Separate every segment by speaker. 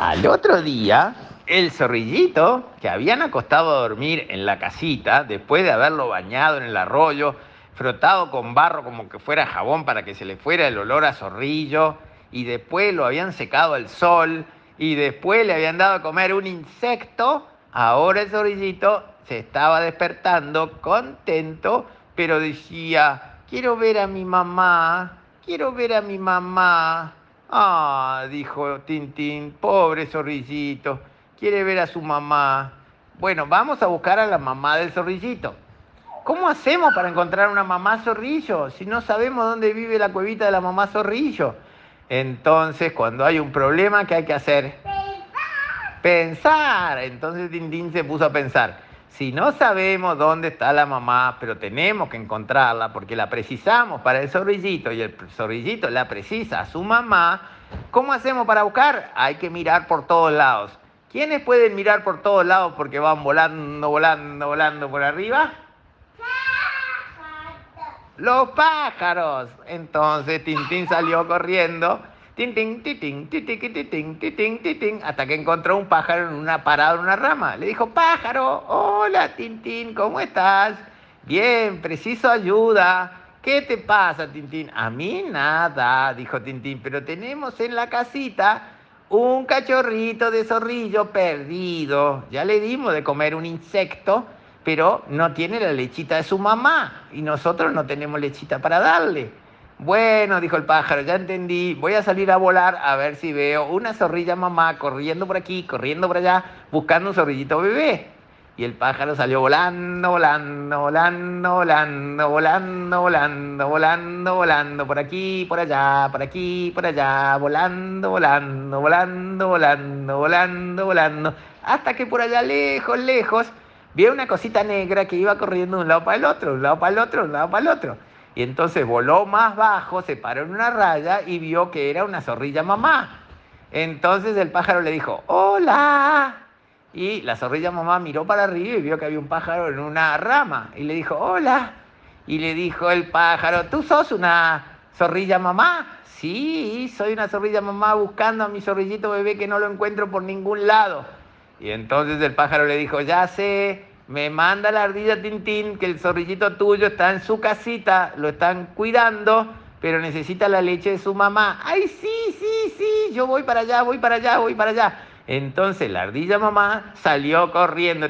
Speaker 1: Al otro día, el zorrillito, que habían acostado a dormir en la casita, después de haberlo bañado en el arroyo, frotado con barro como que fuera jabón para que se le fuera el olor a zorrillo, y después lo habían secado al sol, y después le habían dado a comer un insecto, ahora el zorrillito se estaba despertando contento, pero decía, quiero ver a mi mamá, quiero ver a mi mamá. Ah, dijo Tintín, pobre zorrillito, quiere ver a su mamá. Bueno, vamos a buscar a la mamá del zorrillito. ¿Cómo hacemos para encontrar una mamá zorrillo si no sabemos dónde vive la cuevita de la mamá zorrillo? Entonces, cuando hay un problema, ¿qué hay que hacer? Pensar. Pensar. Entonces Tintín se puso a pensar. Si no sabemos dónde está la mamá, pero tenemos que encontrarla porque la precisamos para el zorrillito y el zorrillito la precisa a su mamá, ¿cómo hacemos para buscar? Hay que mirar por todos lados. ¿Quiénes pueden mirar por todos lados porque van volando, volando, volando por arriba? Los pájaros. Entonces Tintín salió corriendo tin, hasta que encontró un pájaro en una parada en una rama. Le dijo, pájaro, hola Tintín, ¿cómo estás? Bien, preciso ayuda. ¿Qué te pasa, Tintín? A mí nada, dijo Tintín, pero tenemos en la casita un cachorrito de zorrillo perdido. Ya le dimos de comer un insecto, pero no tiene la lechita de su mamá y nosotros no tenemos lechita para darle. Bueno, dijo el pájaro, ya entendí, voy a salir a volar a ver si veo una zorrilla mamá corriendo por aquí, corriendo por allá, buscando un zorrillito bebé. Y el pájaro salió volando, volando, volando, volando, volando, volando, volando, volando, por aquí, por allá, por aquí, por allá, volando, volando, volando, volando, volando, volando, hasta que por allá lejos, lejos, vio una cosita negra que iba corriendo de un lado para el otro, de un lado para el otro, de un lado para el otro. Y entonces voló más bajo, se paró en una raya y vio que era una zorrilla mamá. Entonces el pájaro le dijo, hola. Y la zorrilla mamá miró para arriba y vio que había un pájaro en una rama. Y le dijo, hola. Y le dijo el pájaro, ¿tú sos una zorrilla mamá? Sí, soy una zorrilla mamá buscando a mi zorrillito bebé que no lo encuentro por ningún lado. Y entonces el pájaro le dijo, ya sé, me manda la ardilla Tintín que el zorrillito tuyo está en su casita, lo están cuidando, pero necesita la leche de su mamá. ¡Ay, sí, sí, sí! Yo voy para allá, voy para allá, voy para allá. Entonces la ardilla mamá salió corriendo.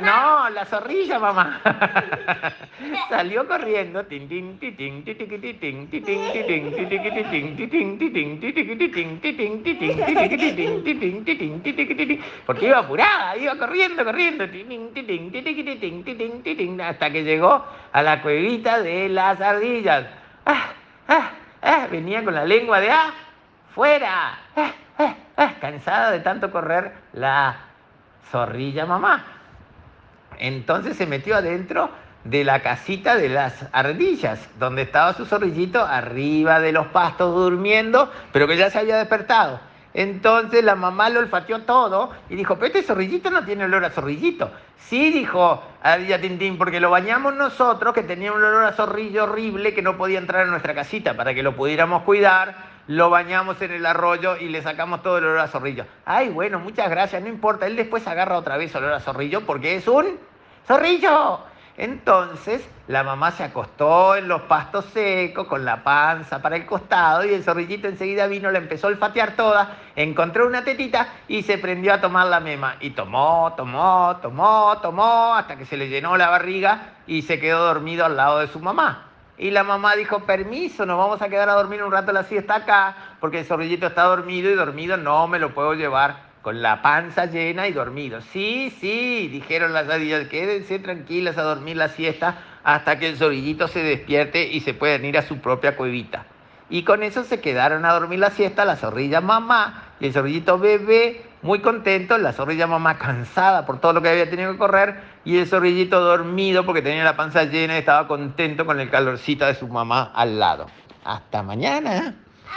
Speaker 1: No, la zorrilla mamá. Salió corriendo. Porque iba apurada, iba corriendo, corriendo. Hasta que llegó a la cuevita de las ardillas. Venía con la lengua de ah, fuera. Cansada de tanto correr la zorrilla mamá. Entonces se metió adentro de la casita de las ardillas, donde estaba su zorrillito arriba de los pastos durmiendo, pero que ya se había despertado. Entonces la mamá lo olfateó todo y dijo, pero este zorrillito no tiene olor a zorrillito. Sí, dijo Ardilla Tintín, porque lo bañamos nosotros, que tenía un olor a zorrillo horrible que no podía entrar en nuestra casita para que lo pudiéramos cuidar. Lo bañamos en el arroyo y le sacamos todo el olor a zorrillo. Ay, bueno, muchas gracias, no importa. Él después agarra otra vez olor a zorrillo porque es un zorrillo. Entonces la mamá se acostó en los pastos secos con la panza para el costado y el zorrillito enseguida vino, la empezó a olfatear toda, encontró una tetita y se prendió a tomar la mema. Y tomó, tomó, tomó, tomó, hasta que se le llenó la barriga y se quedó dormido al lado de su mamá. Y la mamá dijo, permiso, nos vamos a quedar a dormir un rato la siesta acá, porque el zorrillito está dormido y dormido no me lo puedo llevar con la panza llena y dormido. Sí, sí, dijeron las ardillas, quédense tranquilas a dormir la siesta hasta que el zorrillito se despierte y se puedan ir a su propia cuevita. Y con eso se quedaron a dormir la siesta la zorrilla mamá y el zorrillito bebé, muy contento, la zorrilla mamá cansada por todo lo que había tenido que correr y el zorrillito dormido porque tenía la panza llena y estaba contento con el calorcito de su mamá al lado. Hasta mañana.